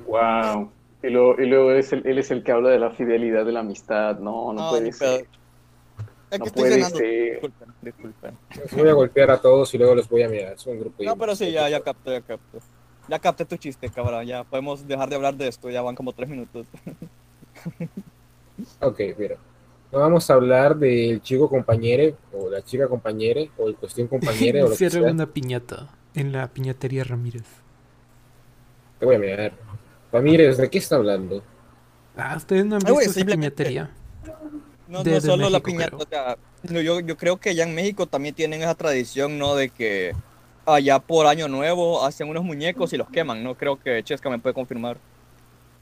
Wow. Y luego, y luego es el- él es el que habla de la fidelidad de la amistad. No, no No, puede ser. Es No que puede ser. Disculpen, disculpen. Los voy a golpear a todos y luego los voy a mirar. Es un grupo. No, pero sí, ya, ya capté, ya capté. Ya capté tu chiste, cabrón. Ya podemos dejar de hablar de esto. Ya van como tres minutos. Ok, mira. No vamos a hablar del chico compañere o la chica compañere o el cuestión compañere o lo que Hicieron sea. una piñata en la piñatería Ramírez. Te voy a mirar. Ramírez, ¿de qué está hablando? Ah, ustedes no han Ay, visto esa simplemente- piñatería. No, De- no de solo la piñata. o sea, no, yo, yo creo que allá en México también tienen esa tradición, ¿no? De que allá por Año Nuevo hacen unos muñecos y los queman, ¿no? Creo que Chesca me puede confirmar.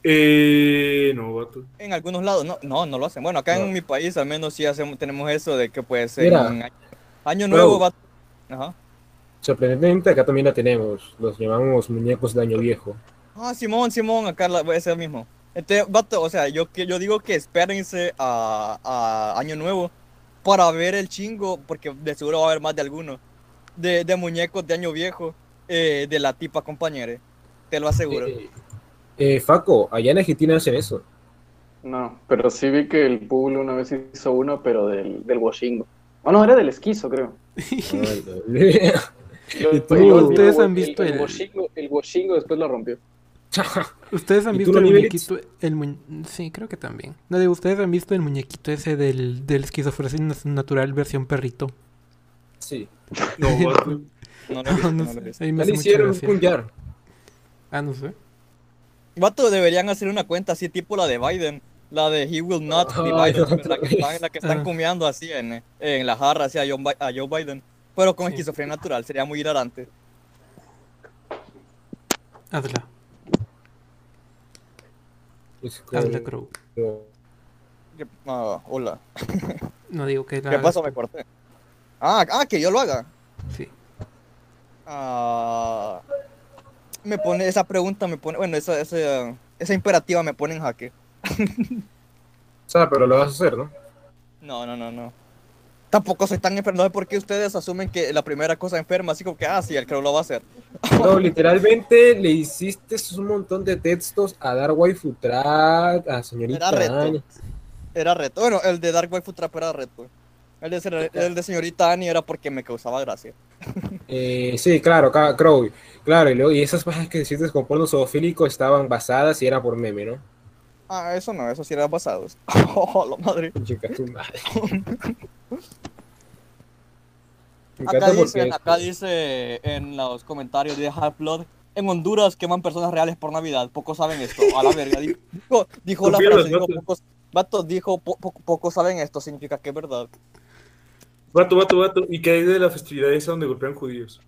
Eh, no, vato. En algunos lados, no, no, no lo hacen. Bueno, acá No. en mi país al menos sí hacemos, tenemos eso de que pues en Mira. año, año nuevo va... Ajá. Sorprendentemente, acá también la tenemos. Los llamamos muñecos de año viejo. Ah, Simón, Simón, acá la, es el mismo. Entonces, vato, o sea, yo, que- yo digo que espérense a, a Año Nuevo para ver el chingo, porque de seguro va a haber más de alguno, de, de muñecos de Año Viejo, eh, de la tipa compañera. Te lo aseguro. Eh, eh, Faco, allá en Argentina hacen eso. No, pero sí vi que el Pool una vez hizo uno, pero del, del Washingo. Oh, no, era del esquizo, creo. ¿Ustedes el- han visto el, el- Washingo, el Washingo después lo rompió. ¿Ustedes han ¿Y tú, visto el muñequito? El mu- Sí, creo que también. No digo, ¿ustedes han visto el muñequito ese del, del esquizofrenia natural versión perrito? Sí. No, vato. No lo he visto, no no lo he visto. me hace hicieron gracia. un jar. Ah, no sé. Vato, deberían hacer una cuenta así tipo la de Biden. La de He Will Not Divide Us, otra la que están, la que están Ah. comiendo así en, en la jarra hacia Joe, Bi- a Joe Biden. Pero con Sí. esquizofrenia natural, sería muy hilarante. Hazla, hazla, Crow. ¿Qué- ah, hola. No digo que la ¿Qué pasó? Me corté. Ah, ah, que yo lo haga. Sí. Ah, me pone, esa pregunta me pone, bueno, esa, esa, esa imperativa me pone en jaque. O sea, pero lo vas a hacer, ¿no? No, no, no, no. Tampoco soy tan enfermo, no sé por qué ustedes asumen que la primera cosa enferma, así como que, ah, sí, el creo lo va a hacer. No, literalmente le hiciste un montón de textos a dar waifu track, a señorita Era reto. Era reto. Bueno, el de Dark Waifu Trap era reto. El de, ser- el de señorita Annie era porque me causaba gracia. Eh, sí, claro, Crow. Claro, y, luego, y esas pajas que hiciste con porno zoofílico estaban basadas y era por meme, ¿no? Ah, eso no, eso sí eran basados. Oh, la madre. Chica, tu madre. Acá dice, porque acá dice en los comentarios de Half-Blood, en Honduras queman personas reales por Navidad. Pocos saben esto. A la verga. Dijo, dijo la frase, dijo, pocos, dijo, po- po- pocos saben esto, significa que es verdad. Vato, vato, vato. ¿Y qué hay de la festividad esa donde golpean judíos?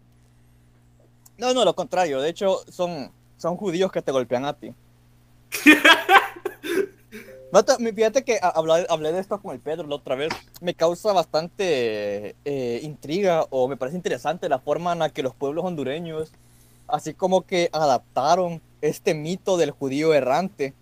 No, no, lo contrario. De hecho, son, son judíos que te golpean a ti. Vato, fíjate que hablé, hablé de esto con el Pedro la otra vez. Me causa bastante eh, intriga o me parece interesante la forma en la que los pueblos hondureños, así como que adaptaron este mito del judío errante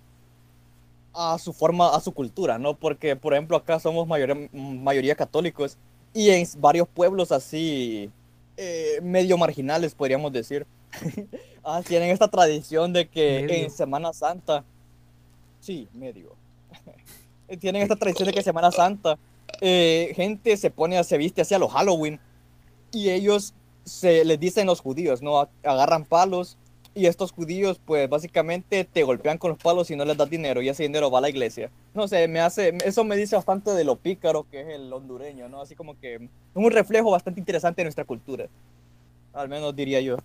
a su forma, a su cultura, ¿no? Porque, por ejemplo, acá somos mayoría, mayoría católicos y en varios pueblos así eh, medio marginales, podríamos decir. ah, tienen esta tradición de que Medio. en Semana Santa, sí, medio. tienen esta tradición de que en Semana Santa eh, gente se pone, se viste hacia los Halloween y ellos se les dicen los judíos, ¿no? Agarran palos y estos judíos, pues básicamente te golpean con los palos y no les das dinero y ese dinero va a la iglesia. No sé, me hace, eso me dice bastante de lo pícaro que es el hondureño, ¿no? Así como que es un reflejo bastante interesante de nuestra cultura. Al menos diría yo.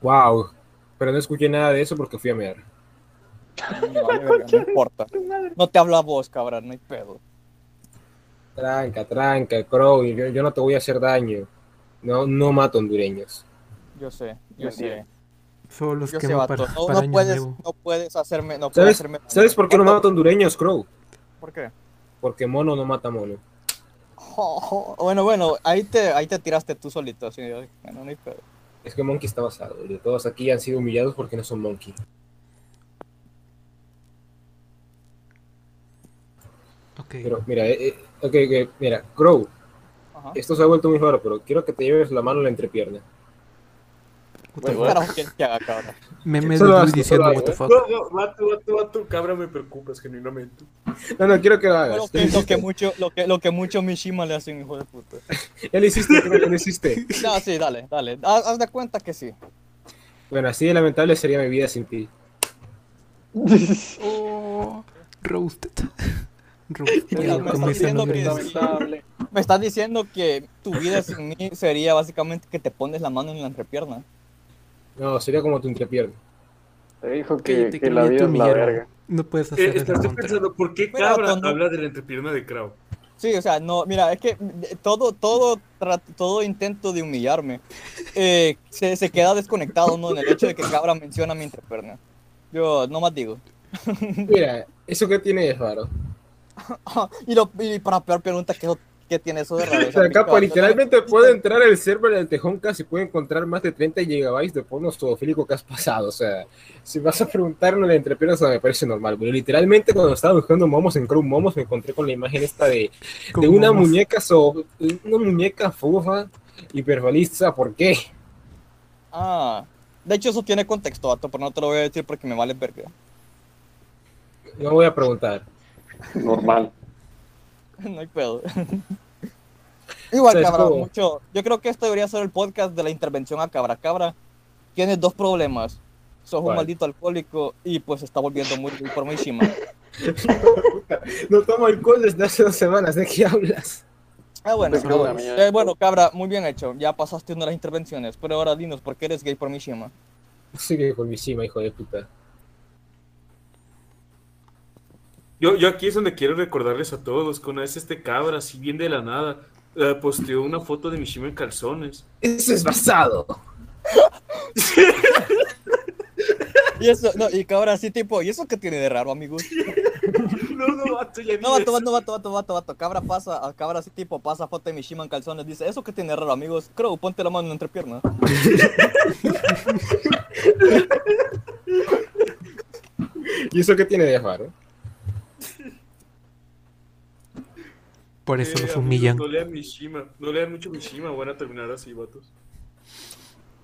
Wow. Pero no escuché nada de eso porque fui a mirar. No, importa. No te hablo a vos, cabrón, no hay pedo. Tranca, tranca, Crow. Yo, yo no te voy a hacer daño. No, no mato hondureños. Yo sé, yo sé. Solo los Yo sé, quemo vato. para, No, para no año puedes, nuevo. no puedes hacerme, no puedes ¿Sabes, hacerme. ¿Sabes por qué no mato hondureños, Crow? ¿Por qué? Porque mono no mata mono. Oh, oh, bueno, bueno, ahí te, ahí te tiraste tú solito. Así, bueno, no hay pedo. Es que Monkey está basado. Y todos aquí han sido humillados porque no son Monkey. Ok. Pero mira, eh, eh, ok, ok, mira, Crow, Ajá. esto se ha vuelto muy raro, pero quiero que te lleves la mano en la entrepierna. What the. Me, estoy hazlo, diciendo what the fuck. No, no, vato, vato, vato, cabra, me preocupas genuinamente. No, no, quiero que lo Lo hagas. que, lo que mucho, lo que, lo que mucho Mishima le hace un hijo de puta. Ya lo hiciste, creo que lo hiciste. No, sí, dale, dale. Haz, haz de cuenta que sí. Bueno, así de lamentable sería mi vida sin ti. Oh, roasted. roasted. Mira, me sí. Me estás diciendo que tu vida sin mí sería básicamente que te pones la mano en la entrepierna. No, sería como tu entrepierna. Te dijo que, que que la vida es la humillaron. verga. No puedes Eh, hacer eso estás contra. pensando, ¿por qué Mira, cabra cuando- habla de la entrepierna de Crow? Sí, o sea, no, mira, es que eh, todo, todo, todo intento de humillarme eh, se, se queda desconectado, ¿no? En el hecho de que Cabra menciona mi entrepierna. Yo no más digo. Mira, eso que tiene es raro. y, lo, y para peor pregunta, ¿qué, qué tiene eso de raro? O sea, literalmente puede entrar al server del Tejón casi puede encontrar más de 30 gigabytes de porno zoofílico que has pasado. O sea, si vas a preguntarme la entrepierna, me parece normal. Pero literalmente cuando estaba buscando momos en Chrome Momos, me encontré con la imagen esta de, de una muñeca so, una muñeca fofa hiperrealista. ¿Por qué? Ah, de hecho eso tiene contexto, vato, pero no te lo voy a decir porque me vale verga. No voy a preguntar. Normal. no hay pedo. Igual, ¿Sabes cabra, mucho. Yo creo que esto debería ser el podcast de la intervención a cabra. Cabra, tienes dos problemas. Sos un maldito alcohólico y pues se está volviendo muy por muy encima. No tomo alcohol desde hace dos semanas, ¿de qué hablas? Ah, bueno, Pues, no, bueno. amigo. Eh, bueno, cabra, muy bien hecho. Ya pasaste una de las intervenciones, pero ahora dinos, ¿por qué eres gay por Mishima? Sí que con mi cima, hijo de puta. Yo, yo aquí es donde quiero recordarles a todos que una vez este cabra, así bien de la nada, eh, posteó una foto de Mishima en calzones. Eso es basado. Y eso, no, y cabra así tipo, ¿y eso qué tiene de raro, amigos? No, no, vato, ya No, vato, vato, vato, vato, vato, vato. Cabra pasa, a cabra así tipo pasa foto de Mishima en calzones, dice, ¿eso qué tiene de raro, amigos? Crow, ponte la mano en la entrepierna. ¿Y eso qué tiene de raro? Por eso Eh, los amigos, humillan. No lean Mishima, no lean mucho Mishima, van a terminar así, vatos.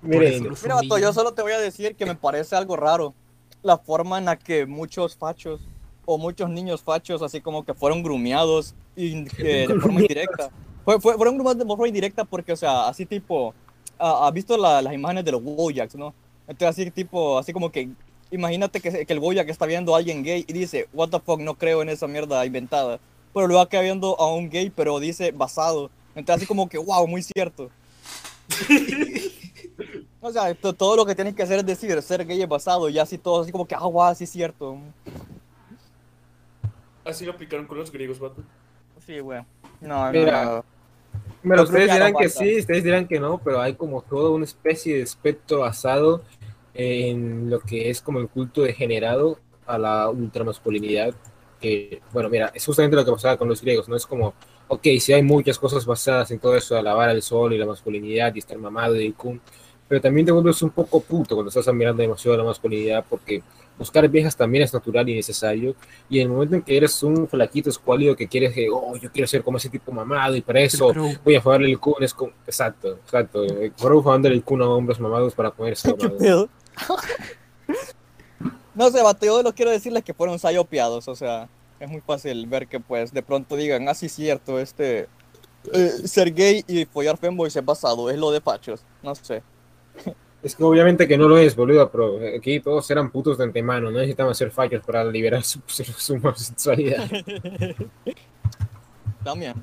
Miren, Mira, vato, yo solo te voy a decir que me parece algo raro. La forma en la que muchos fachos o muchos niños fachos así como que fueron grumeados y, eh, de forma indirecta. Fue, fue- fueron grumeados de forma indirecta porque, o sea, así tipo, ah, ¿has visto la- las imágenes de los Wojaks, no? Entonces así tipo, así como que, imagínate que, que el Wojak está viendo a alguien gay y dice, what the fuck, no creo en esa mierda inventada. Pero luego acaba viendo a un gay, pero dice basado. Entonces así como que, wow, muy cierto. O sea, to- todo lo que tienes que hacer es decir, ser gay es basado, y así todo, así como que, ah, guau, sí es cierto. Así lo aplicaron con los griegos, vato. Sí, güey. No, Mira, no, no. Los ustedes dirán grumearon que sí, ustedes dirán que no, pero hay como toda una especie de espectro basado en lo que es como el culto degenerado a la ultramasculinidad. Que, bueno, mira, es justamente lo que pasaba con los griegos, ¿no? Es como, ok, sí hay muchas cosas basadas en todo eso, de alabar al sol y la masculinidad y estar mamado y cum, pero también te vuelves un poco puto cuando estás mirando demasiado la masculinidad porque buscar viejas también es natural y necesario y en el momento en que eres un flaquito escuálido que quieres que, oh, yo quiero ser como ese tipo mamado y para eso Crow. voy a jugarle el kun, es como, exacto, exacto, Crow jugándole el kun a hombres mamados para ponerse ¿Qué mamado. no sé, vato, yo lo quiero decirles que fueron sayopeados, o sea, es muy fácil ver que, pues, de pronto digan, ah, sí, cierto, este, eh, ser gay y follar femboys es basado, es lo de fachos, no sé. Es que obviamente que no lo es, boludo, pero aquí todos eran putos de antemano, no necesitaban ser fallos para liberar su, su, su homosexualidad. También.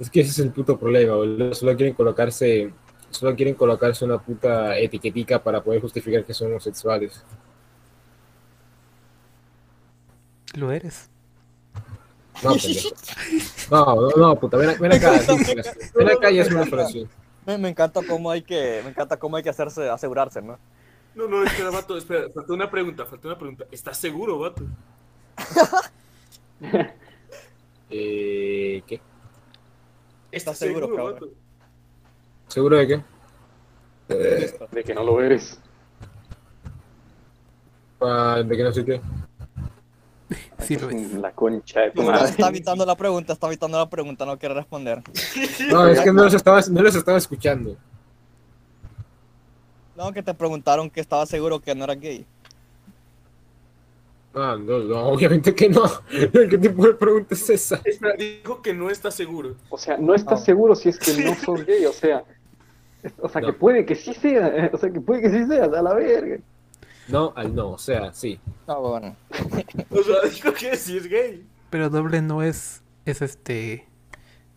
Es que ese es el puto problema, boludo. Solo quieren colocarse, solo quieren colocarse una puta etiquetica para poder justificar que son homosexuales. Lo eres. No. No, no, no, puta, ven, ven acá, ven acá y es una oración. Me, me encanta cómo hay que, me encanta cómo hay que hacerse, asegurarse, ¿no? No, no, espera, vato, espera, falta una pregunta, falta una pregunta. ¿Estás seguro, vato? Eh, ¿qué? ¿Estás seguro, cabrón? vato? ¿Seguro de qué? Listo. De que no lo eres. Ah, ¿De qué no sé qué? Sí. La concha de tu Está, madre. está evitando la pregunta, está evitando la pregunta, no quiere responder. No, es que no los estaba, no los estaba escuchando. No, que te preguntaron que estaba seguro que no era gay. Ah, no, no, obviamente que no. ¿Qué tipo de pregunta es esa? Dijo que no está seguro. O sea, no estás No. seguro si es que no sos gay, o sea. O sea, No. que puede que sí sea, o sea, que puede que sí sea, a la verga. No al no, o sea, sí. Ah, bueno. O sea, dijo que sí es gay. Pero doble no es. Es este.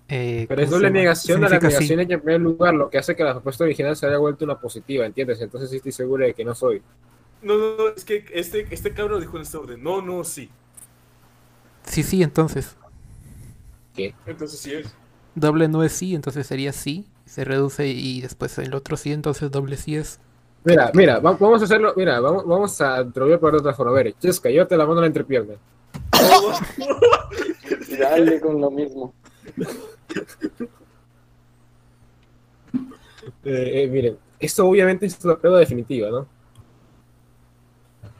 eh, Pero es ¿cómo se doble negación a la Significa sí. negación en primer lugar, lo que hace que la respuesta original se haya vuelto una positiva, ¿entiendes? Entonces sí estoy seguro de que no soy. No, no, no, es que este, este cabrón dijo en este orden. No, no, sí. Sí, sí, entonces. Entonces sí es. Doble no es sí, entonces sería sí. Se reduce y después el otro sí, entonces doble sí es. Mira, mira, va- vamos a hacerlo, mira, vamos, vamos a te poner de otra forma. A ver, Chesca, llévate la mano a la entrepierna. Y dale con lo mismo. Eh, eh, miren, esto obviamente es una prueba definitiva, ¿no?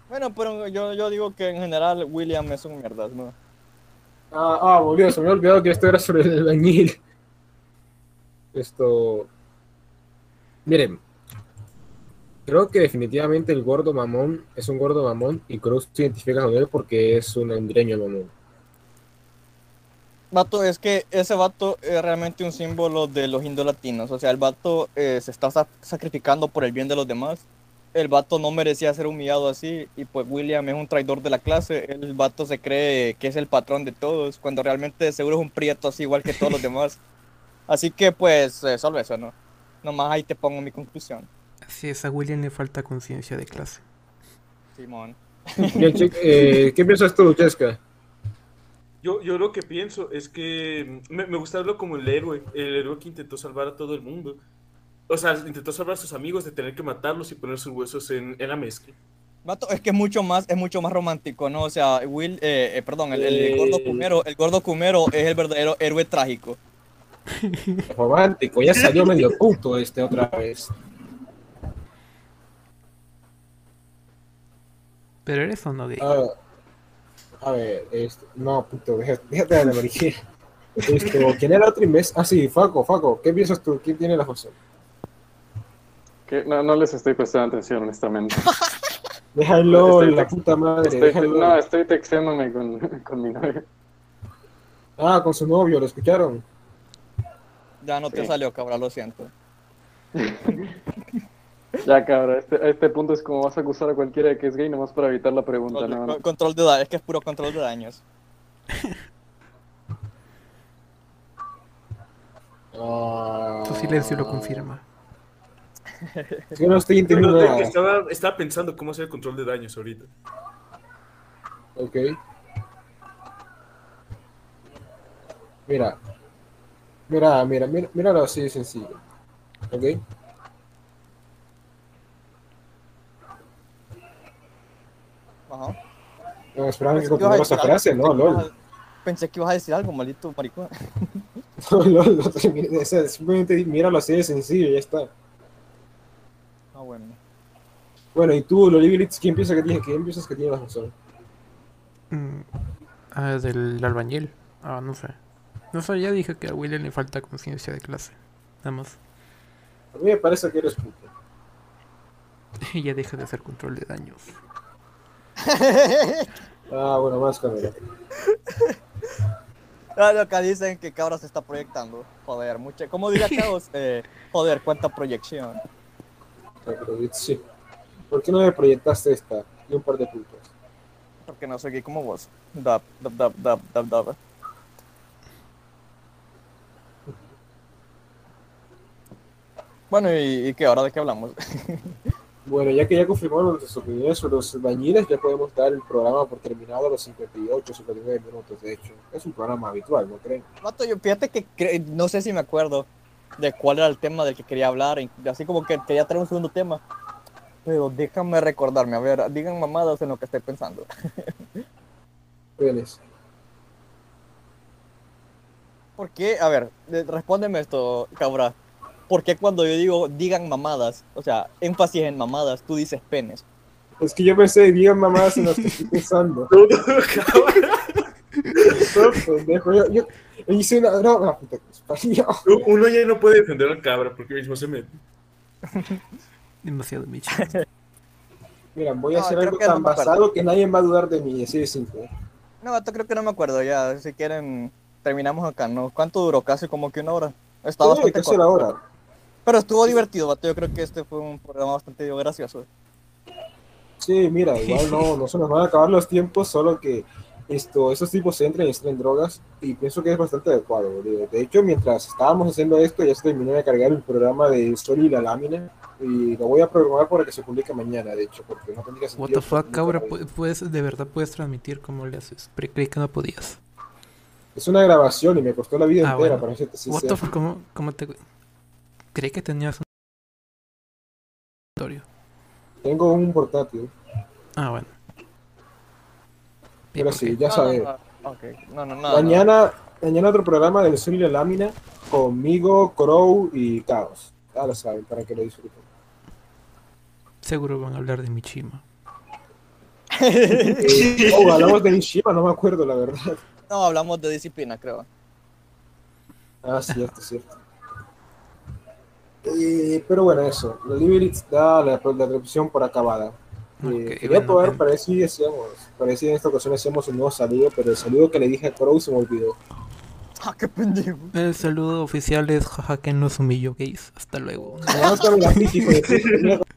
Bueno, pero yo, yo digo que en general William es un mierdas, ¿no? Ah, ah, boludo, se me había olvidado que esto era sobre el albañil. Esto. Miren. Creo que definitivamente el gordo mamón es un gordo mamón y Cruz se identifica con él porque es un hondureño mamón. Vato, es que ese vato es realmente un símbolo de los indolatinos. O sea, el vato eh, se está sa- sacrificando por el bien de los demás. El vato no merecía ser humillado así. Y pues William es un traidor de la clase. El vato se cree que es el patrón de todos. Cuando realmente seguro es un prieto así igual que todos los demás. Así que pues, eh, solo eso, ¿no? Nomás ahí te pongo mi conclusión. Así es, a William le falta conciencia de clase. Simón. Bien, eh, ¿Qué piensas tú, Cheska? Yo, yo lo que pienso es que mm, me, me gusta verlo como el héroe, el héroe que intentó salvar a todo el mundo. O sea, intentó salvar a sus amigos de tener que matarlos y poner sus huesos en, en la mezcla. Vato, es que es mucho más, es mucho más romántico, ¿no? O sea, Will, eh, eh, perdón, el, el gordo Eh. Cumero, el gordo Cumero es el verdadero héroe trágico. Romántico, ya salió medio puto este otra vez. Pero eres o no gay. A ver, este, no, puto, déjate, de la. Esto, ¿quién era el otro imbécil? Ah, sí, Faco, Faco, ¿qué piensas tú? ¿Quién tiene la razón? Que no, no les estoy prestando atención, honestamente. Déjalo, Estoy- la puta madre, Estoy, déjalo. no, estoy texteándome con, con mi novia. Ah, con su novio, ¿lo escucharon? Ya no te salió, cabrón, lo siento. Ya, cabrón, este, a este punto es como vas a acusar a cualquiera de que es gay nomás para evitar la pregunta. Control, No, de- no. control de daños, es que es puro control de daños. Ah, Tu silencio lo confirma. Es que no estoy entendiendo nada. estaba, estaba pensando cómo hacer el control de daños ahorita. Ok. Mira. Mira, mira, mira, míralo así de sencillo. Ok. Ajá. No, esperaba que continuara esa frase, algo, no, pensé que ibas lol. a- Pensé que ibas a decir algo, maldito maricón. No, lol, no terminé, o sea, simplemente míralo así de sencillo y ya está. Ah, bueno. Bueno, y tú, Lolibilitz, ¿quién piensa que tiene, quién piensas que tiene la razón? Mm, ah, del albañil. Ah, no sé. No sé, ya dije que a William le falta conciencia de clase. Nada más. A mí me parece que eres puto. Y ya deja de hacer control de daños. Ah, bueno, más cámara. Ah, lo que dicen que cabra se está proyectando. Joder, mucha. ¿Cómo diría Caos? Eh, joder, cuánta proyección. Sí. ¿Por qué no me proyectaste esta? Y un par de puntos. Porque no soy gay como vos. Dab, dab, dab, dab, dab, dab. Bueno, ¿y, y qué? ¿Ahora de qué hablamos? Bueno, ya que ya confirmamos nuestras opiniones sobre los albañiles, ya podemos dar el programa por terminado a los 58, 59 minutos. De hecho, es un programa habitual, ¿no creen? Vato, yo fíjate que cre- no sé si me acuerdo de cuál era el tema del que quería hablar. Así como que quería traer un segundo tema. Pero déjame recordarme. A ver, digan mamadas en lo que estoy pensando. ¿Por qué? A ver, de- respóndeme esto, cabra. ¿Por qué cuando yo digo digan mamadas, o sea, énfasis en mamadas, tú dices penes? Es que yo pensé, digan mamadas en las que estoy pensando. No, pendejo, yo, yo hice una puta. Uno ya no puede defender al cabra porque mismo se mete. Demasiado Michi. Mira, voy a No, hacer algo no tan basado que nadie va a dudar de mí, así de simple. No, vato, creo que no me acuerdo ya. Si quieren, terminamos acá, ¿no? ¿Cuánto duró? Casi como que una hora. Está Sí, bastante casi corto. la hora. Pero estuvo divertido, vato. Yo creo que este fue un programa bastante gracioso. Sí, mira, igual no, no se nos van a acabar los tiempos, solo que esto, estos tipos entran y extraen drogas y pienso que es bastante adecuado. boludo. De hecho, mientras estábamos haciendo esto, ya se terminó de cargar el programa de Sol y la lámina y lo voy a programar para que se publique mañana, de hecho, porque no tendría sentido. What the fuck, cabra, pu- puedes, de verdad puedes transmitir cómo le haces. Pero creí que no podías. Es una grabación y me costó la vida Ah, entera bueno. para hacerte What the fuck, ¿cómo, cómo te... Creí que tenías un... escritorio. Tengo un portátil, Ah, bueno. pero ¿por sí, ya No, sabes. no, no, ok. No, no, no. Mañana, mañana otro programa del Sol y la lámina conmigo, Crow y Caos. Ya lo saben, para que lo disfruten. Seguro van a hablar de Michima. Eh, oh, hablamos de Mishima, no me acuerdo la verdad. No, hablamos de disciplina, creo. Ah, cierto, cierto. Eh, pero bueno, eso. La Liberty da la, la transmisión por acabada. Eh, Ok, quería bueno, para si para ver si en esta ocasión hacíamos un nuevo saludo, pero el saludo que le dije a Crow se me olvidó. Ah, qué pendejo. El saludo oficial es jaja que nos humilló gays. Hasta luego.